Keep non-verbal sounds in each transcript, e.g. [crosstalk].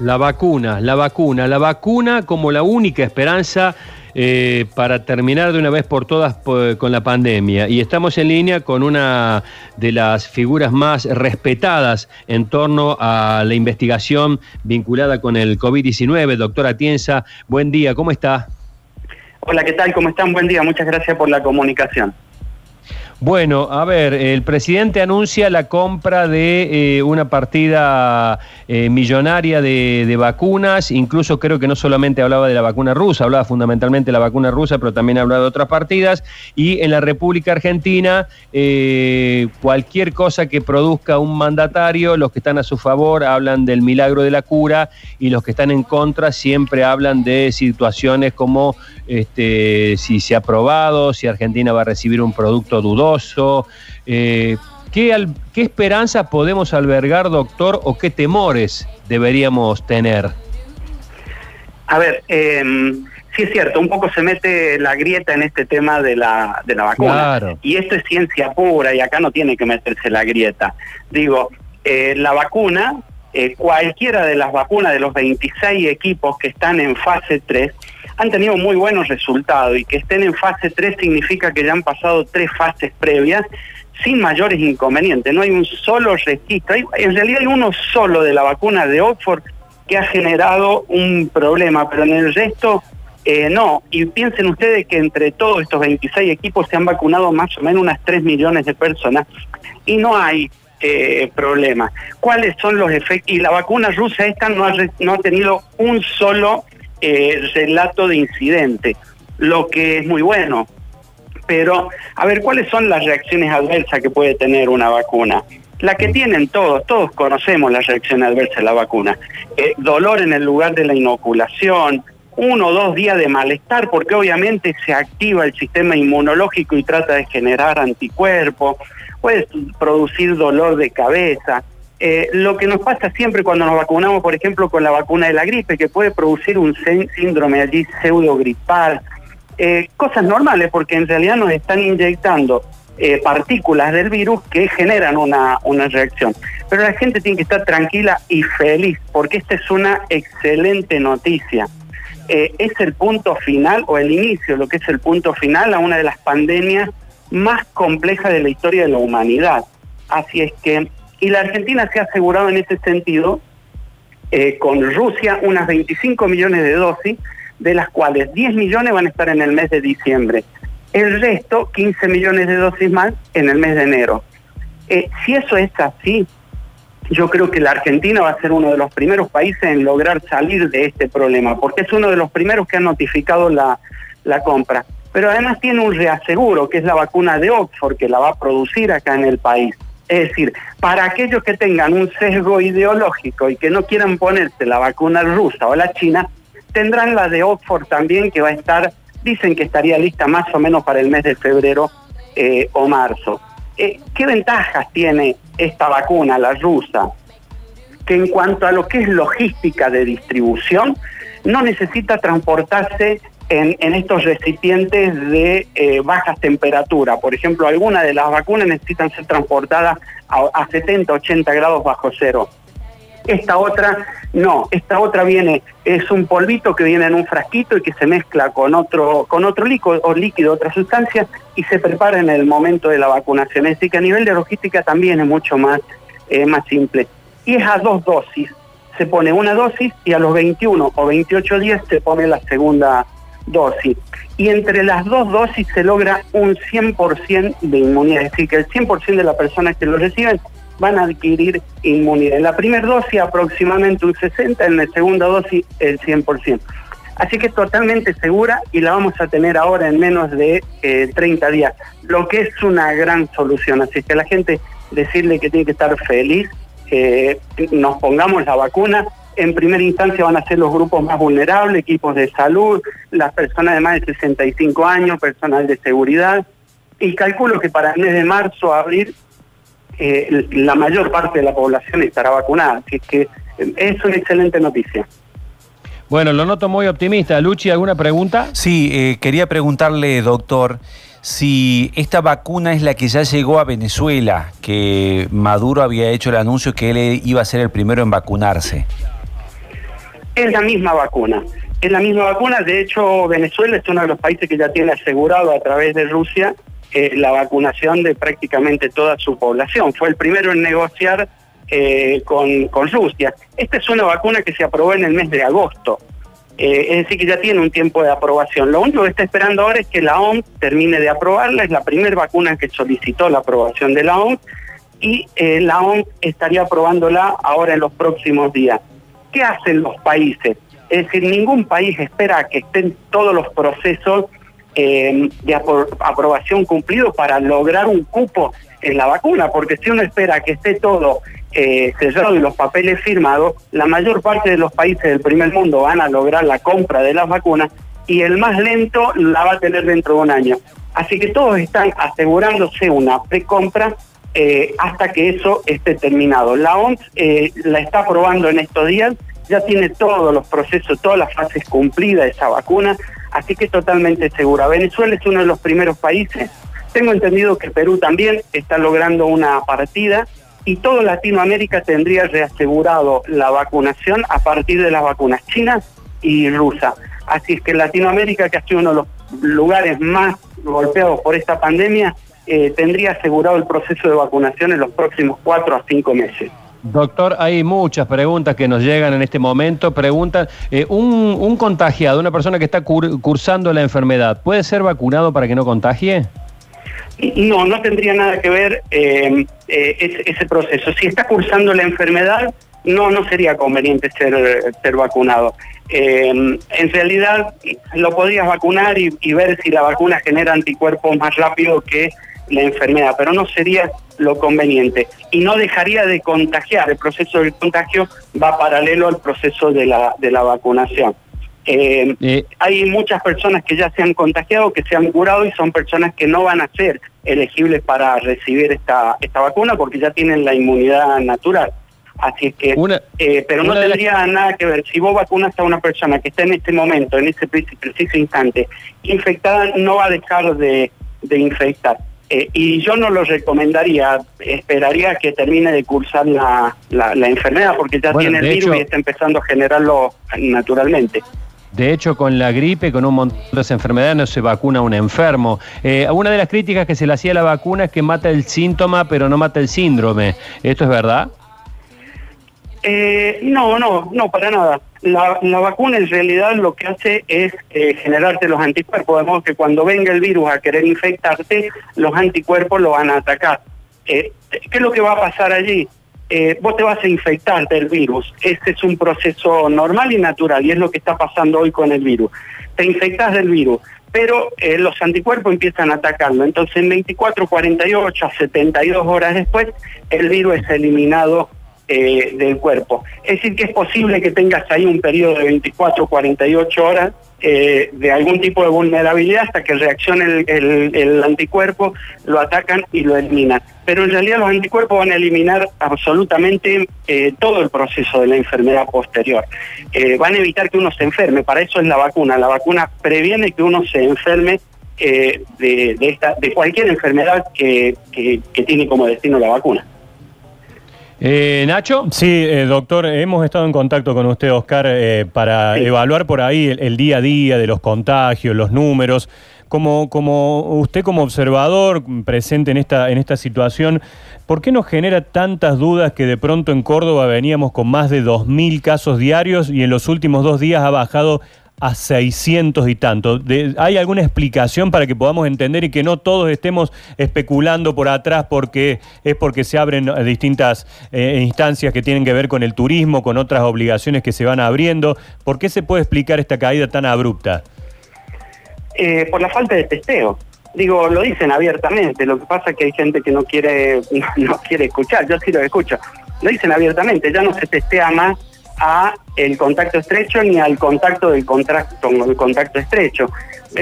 La vacuna, la vacuna, la vacuna como la única esperanza eh, para terminar de una vez por todas con la pandemia. Y estamos en línea con una de las figuras más respetadas en torno a la investigación vinculada con el COVID-19, doctora Tienza. Buen día, ¿cómo está? Hola, ¿qué tal? ¿Cómo están? Buen día, muchas gracias por la comunicación. Bueno, a ver, el presidente anuncia la compra de eh, una partida eh, millonaria de, vacunas, incluso creo que no solamente hablaba de la vacuna rusa, hablaba fundamentalmente de la vacuna rusa, pero también hablaba de otras partidas, y en la República Argentina, eh, cualquier cosa que produzca un mandatario, los que están a su favor hablan del milagro de la cura, y los que están en contra siempre hablan de situaciones como este, si se ha probado, si Argentina va a recibir un producto dudoso, eh, ¿qué, ¿Qué esperanza podemos albergar, doctor, o qué temores deberíamos tener? A ver, em, sí es cierto, un poco se mete la grieta en este tema de la, de la vacuna. Y esto es ciencia pura y acá no tiene que meterse la grieta. Digo, eh, la vacuna, eh, cualquiera de las vacunas de los 26 equipos que están en fase 3, han tenido muy buenos resultados y que estén en fase 3 significa que ya han pasado tres fases previas sin mayores inconvenientes. No hay un solo registro. en realidad hay uno solo de la vacuna de Oxford que ha generado un problema, pero en el resto eh, no. Y piensen ustedes que entre todos estos 26 equipos se han vacunado más o menos unas 3 millones de personas y no hay eh, problema. ¿Cuáles son los efectos? Y la vacuna rusa esta no ha, no ha tenido un solo eh, relato de incidente, lo que es muy bueno. Pero, a ver, ¿cuáles son las reacciones adversas que puede tener una vacuna? La que tienen todos, todos conocemos las reacciones adversas de la vacuna. Eh, dolor en el lugar de la inoculación, uno o dos días de malestar, porque obviamente se activa el sistema inmunológico y trata de generar anticuerpos, puede producir dolor de cabeza, eh, lo que nos pasa siempre cuando nos vacunamos, por ejemplo, con la vacuna de la gripe, que puede producir un síndrome allí pseudogripal, eh, cosas normales, porque en realidad nos están inyectando eh, partículas del virus que generan una, una reacción. Pero la gente tiene que estar tranquila y feliz, porque esta es una excelente noticia. es el punto final, o el inicio, lo que es el punto final a una de las pandemias más complejas de la historia de la humanidad. Así es que y la Argentina se ha asegurado en ese sentido eh, con Rusia unas 25 millones de dosis, de las cuales 10 millones van a estar en el mes de diciembre. El resto, 15 millones de dosis más, en el mes de enero. Eh, si eso es así, yo creo que la Argentina va a ser uno de los primeros países en lograr salir de este problema, porque es uno de los primeros que han notificado la compra. Pero además tiene un reaseguro, que es la vacuna de Oxford, que la va a producir acá en el país. Es decir, para aquellos que tengan un sesgo ideológico y que no quieran ponerse la vacuna rusa o la china, tendrán la de Oxford también que va a estar, dicen que estaría lista más o menos para el mes de febrero eh, o marzo. Eh, ¿Qué ventajas tiene esta vacuna, la rusa? Que en cuanto a lo que es logística de distribución, no necesita transportarse en, estos recipientes de eh, bajas temperaturas. Por ejemplo, algunas de las vacunas necesitan ser transportadas a, 70, 80 grados bajo cero. Esta otra, no, esta otra viene, es un polvito que viene en un frasquito y que se mezcla con otro, con otro líquido, o líquido, otra sustancia, y se prepara en el momento de la vacunación. Es decir, que a nivel de logística también es mucho más, eh, más simple. Y es a dos dosis. Se pone una dosis y a los 21 o 28 días se pone la segunda dosis. Y entre las dos dosis se logra un 100% de inmunidad, es decir, que el 100% de las personas que lo reciben van a adquirir inmunidad. En la primera dosis aproximadamente un 60%, en la segunda dosis el 100%. Así que es totalmente segura y la vamos a tener ahora en menos de 30 eh, días, lo que es una gran solución. Así que la gente decirle que tiene que estar feliz, eh, nos pongamos la vacuna, en primera instancia van a ser los grupos más vulnerables, equipos de salud, las personas de más de 65 años, personal de seguridad, y calculo que para el mes de marzo, abril, eh, la mayor parte de la población estará vacunada, así que eh, es una excelente noticia. Bueno, lo noto muy optimista. Luchi, ¿alguna pregunta? Sí, eh, quería preguntarle, doctor, si esta vacuna es la que ya llegó a Venezuela, que Maduro había hecho el anuncio que él iba a ser el primero en vacunarse. Es la misma vacuna. Es la misma vacuna, de hecho Venezuela es uno de los países que ya tiene asegurado a través de Rusia eh, la vacunación de prácticamente toda su población. Fue el primero en negociar eh, con, Rusia. Esta es una vacuna que se aprobó en el mes de agosto. Eh, es decir, que ya tiene un tiempo de aprobación. Lo único que está esperando ahora es que la OMS termine de aprobarla. Es la primera vacuna que solicitó la aprobación de la OMS y la OMS estaría aprobándola ahora en los próximos días. ¿Qué hacen los países? Es decir, ningún país espera que estén todos los procesos eh, de aprobación cumplidos para lograr un cupo en la vacuna, porque si uno espera que esté todo eh, sellado y los papeles firmados, la mayor parte de los países del primer mundo van a lograr la compra de las vacunas y el más lento la va a tener dentro de un año. Así que todos están asegurándose una precompra eh, hasta que eso esté terminado. La OMS eh, la está aprobando en estos días ya tiene todos los procesos, todas las fases cumplidas de esa vacuna, así que totalmente segura. Venezuela es uno de los primeros países. Tengo entendido que Perú también está logrando una partida y toda Latinoamérica tendría reasegurado la vacunación a partir de las vacunas chinas y rusas. Así es que Latinoamérica, que ha sido uno de los lugares más golpeados por esta pandemia, eh, tendría asegurado el proceso de vacunación en los próximos cuatro a cinco meses. Doctor, hay muchas preguntas que nos llegan en este momento. Preguntan, eh, un, contagiado, una persona que está cursando la enfermedad, ¿puede ser vacunado para que no contagie? No, no tendría nada que ver eh, eh, ese, proceso. Si está cursando la enfermedad, no, no sería conveniente ser, ser vacunado. en realidad, lo podrías vacunar y, y ver si la vacuna genera anticuerpos más rápido que la enfermedad, pero no sería lo conveniente y no dejaría de contagiar. El proceso del contagio va paralelo al proceso de la, de la vacunación. Eh, eh, hay muchas personas que ya se han contagiado, que se han curado y son personas que no van a ser elegibles para recibir esta, esta vacuna porque ya tienen la inmunidad natural. Así es que, eh, pero no tendría nada que ver. Si vos vacunas a una persona que está en este momento, en ese preciso instante, infectada, no va a dejar de, de infectar. Eh, y yo no lo recomendaría, esperaría que termine de cursar la, la, enfermedad porque ya tiene el virus y está empezando a generarlo naturalmente. De hecho, con la gripe, con un montón de enfermedades, no se vacuna a un enfermo. Eh, una de las críticas que se le hacía a la vacuna es que mata el síntoma, pero no mata el síndrome. ¿Esto es verdad? Eh, no, no, no, para nada. La, vacuna en realidad lo que hace es eh, generarte los anticuerpos, de modo que cuando venga el virus a querer infectarte, los anticuerpos lo van a atacar. Eh, ¿Qué es lo que va a pasar allí? Eh, vos te vas a infectar del virus. Este es un proceso normal y natural y es lo que está pasando hoy con el virus. Te infectas del virus, pero los anticuerpos empiezan a atacarlo. Entonces en 24, 48 a 72 horas después, el virus es eliminado eh, del cuerpo. Es decir, que es posible que tengas ahí un periodo de 24, 48 horas eh, de algún tipo de vulnerabilidad hasta que reaccione el, anticuerpo, lo atacan y lo eliminan. Pero en realidad los anticuerpos van a eliminar absolutamente eh, todo el proceso de la enfermedad posterior. van a evitar que uno se enferme, para eso es la vacuna. La vacuna previene que uno se enferme de, esta, de cualquier enfermedad que tiene como destino la vacuna. Eh, Nacho. Sí, eh, doctor, hemos estado en contacto con usted, Oscar, eh, para evaluar por ahí el, día a día de los contagios, los números. Como, como usted como observador presente en esta, en esta situación, ¿por qué nos genera tantas dudas que de pronto en Córdoba veníamos con más de 2.000 casos diarios y en los últimos dos días ha bajado a 600 y tanto. ¿Hay alguna explicación para que podamos entender y que no todos estemos especulando por atrás porque es porque se abren distintas eh, instancias que tienen que ver con el turismo, con otras obligaciones que se van abriendo? ¿Por qué se puede explicar esta caída tan abrupta? Eh, por la falta de testeo. Digo, lo dicen abiertamente, lo que pasa es que hay gente que no quiere, [laughs] no quiere escuchar, yo sí lo escucho. Lo dicen abiertamente, ya no se testea más a el contacto estrecho ni al contacto del contacto, el contacto estrecho.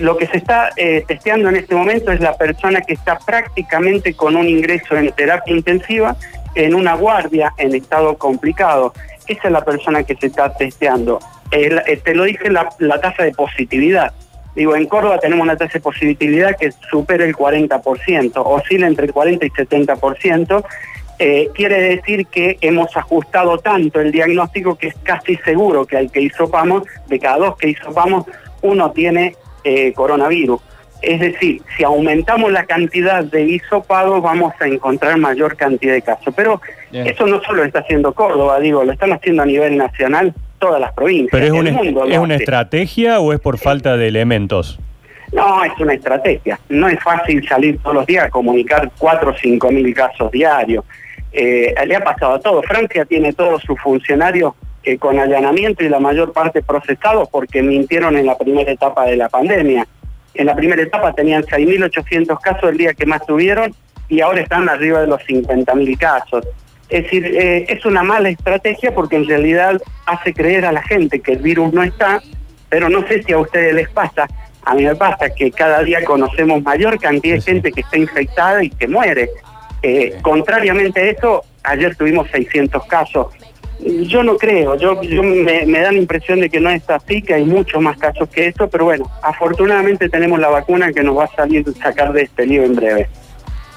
Lo que se está eh, testeando en este momento es la persona que está prácticamente con un ingreso en terapia intensiva, en una guardia en estado complicado. Esa es la persona que se está testeando. Eh, te lo dije la, la tasa de positividad. Digo, en Córdoba tenemos una tasa de positividad que supera el 40%, oscila entre el 40 y 70%, eh, quiere decir que hemos ajustado tanto el diagnóstico que es casi seguro que al que hisopamos, de cada dos que hisopamos, uno tiene eh, coronavirus. Es decir, si aumentamos la cantidad de hisopados vamos a encontrar mayor cantidad de casos. Pero eso no solo lo está haciendo Córdoba, digo, lo están haciendo a nivel nacional todas las provincias. ¿Pero es, una, ¿es una estrategia o es por falta de elementos? No, es una estrategia. No es fácil salir todos los días a comunicar 4 o 5 mil casos diarios. Eh, le ha pasado a todo. Francia tiene todos sus funcionarios eh, con allanamiento y la mayor parte procesados porque mintieron en la primera etapa de la pandemia. En la primera etapa tenían 6.800 casos el día que más tuvieron y ahora están arriba de los 50.000 casos. Es decir, eh, es una mala estrategia porque en realidad hace creer a la gente que el virus no está, pero no sé si a ustedes les pasa. A mí me pasa que cada día conocemos mayor cantidad de gente que está infectada y que muere. Eh, contrariamente a eso, ayer tuvimos 600 casos. Yo no creo, yo, me, da la impresión de que no es así, que hay muchos más casos que eso, pero bueno, afortunadamente tenemos la vacuna que nos va a salir sacar de este lío en breve.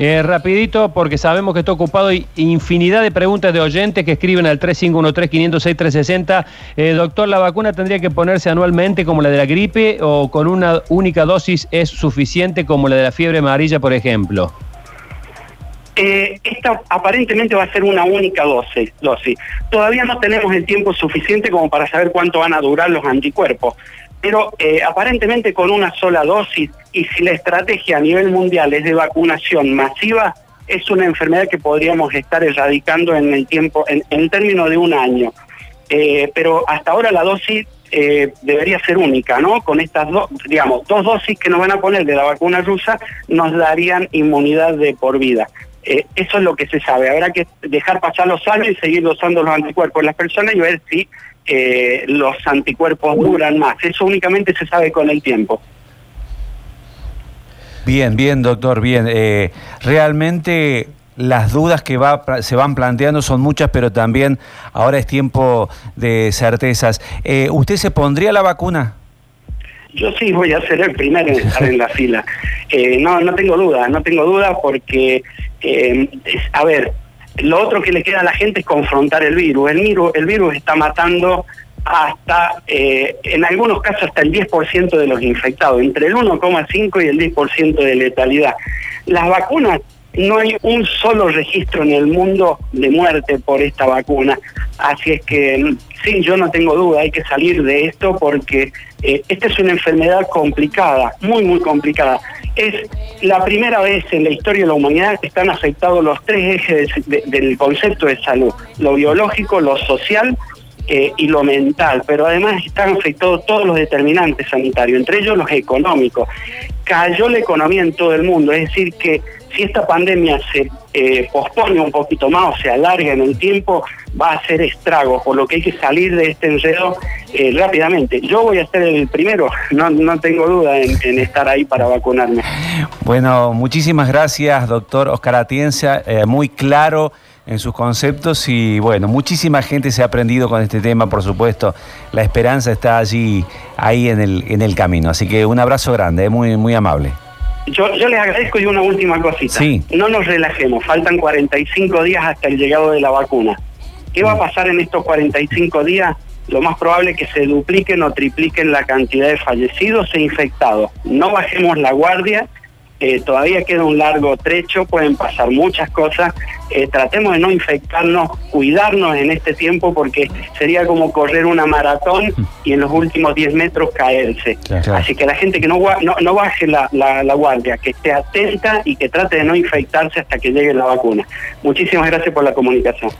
Eh, rapidito, porque sabemos que está ocupado y infinidad de preguntas de oyentes que escriben al 3513-506-360. Eh, doctor, ¿la vacuna tendría que ponerse anualmente como la de la gripe o con una única dosis es suficiente como la de la fiebre amarilla, por ejemplo? Eh, esta aparentemente va a ser una única dosis, dosis. Todavía no tenemos el tiempo suficiente como para saber cuánto van a durar los anticuerpos, pero eh, aparentemente con una sola dosis y si la estrategia a nivel mundial es de vacunación masiva, es una enfermedad que podríamos estar erradicando en el tiempo, en, en términos de un año. Eh, pero hasta ahora la dosis debería ser única, ¿no? Con estas dos, digamos, dos dosis que nos van a poner de la vacuna rusa nos darían inmunidad de por vida. Eh, eso es lo que se sabe. Habrá que dejar pasar los años y seguir dosando los anticuerpos en las personas y ver si eh, los anticuerpos duran más. Eso únicamente se sabe con el tiempo. Bien, bien, doctor, bien. Eh, realmente las dudas que va, se van planteando son muchas, pero también ahora es tiempo de certezas. ¿Usted se pondría la vacuna? Yo sí voy a ser el primero en estar en la fila. [laughs] no, no tengo duda, no tengo duda porque eh, a ver, lo otro que le queda a la gente es confrontar el virus. El virus, el virus está matando hasta, eh, en algunos casos, hasta el 10% de los infectados, entre el 1,5 y el 10% de letalidad. Las vacunas, no hay un solo registro en el mundo de muerte por esta vacuna. Así es que, sí, yo no tengo duda, hay que salir de esto porque eh, esta es una enfermedad complicada, muy, muy complicada es la primera vez en la historia de la humanidad que están afectados los tres ejes del concepto de salud, lo biológico, lo social eh, y lo mental, pero además están afectados todos los determinantes sanitarios, entre ellos los económicos. Cayó la economía en todo el mundo, es decir, que si esta pandemia se eh, pospone un poquito más o se alarga en el tiempo, va a hacer estragos, por lo que hay que salir de este enredo eh, rápidamente. Yo voy a ser el primero, no, no tengo duda en, estar ahí para vacunarme. Bueno, muchísimas gracias, doctor Oscar Atienza, eh, muy claro en sus conceptos y bueno, muchísima gente se ha aprendido con este tema, por supuesto. La esperanza está allí, ahí en el, en el camino. Así que un abrazo grande, muy, muy amable. Yo, yo les agradezco y una última cosita. No nos relajemos, faltan 45 días hasta el llegado de la vacuna. ¿Qué va a pasar en estos 45 días? Lo más probable es que se dupliquen o tripliquen la cantidad de fallecidos e infectados. No bajemos la guardia eh, todavía queda un largo trecho, pueden pasar muchas cosas. Eh, tratemos de no infectarnos, cuidarnos en este tiempo porque sería como correr una maratón y en los últimos 10 metros caerse. Así que la gente que no, no, baje la, la guardia, que esté atenta y que trate de no infectarse hasta que llegue la vacuna. Muchísimas gracias por la comunicación.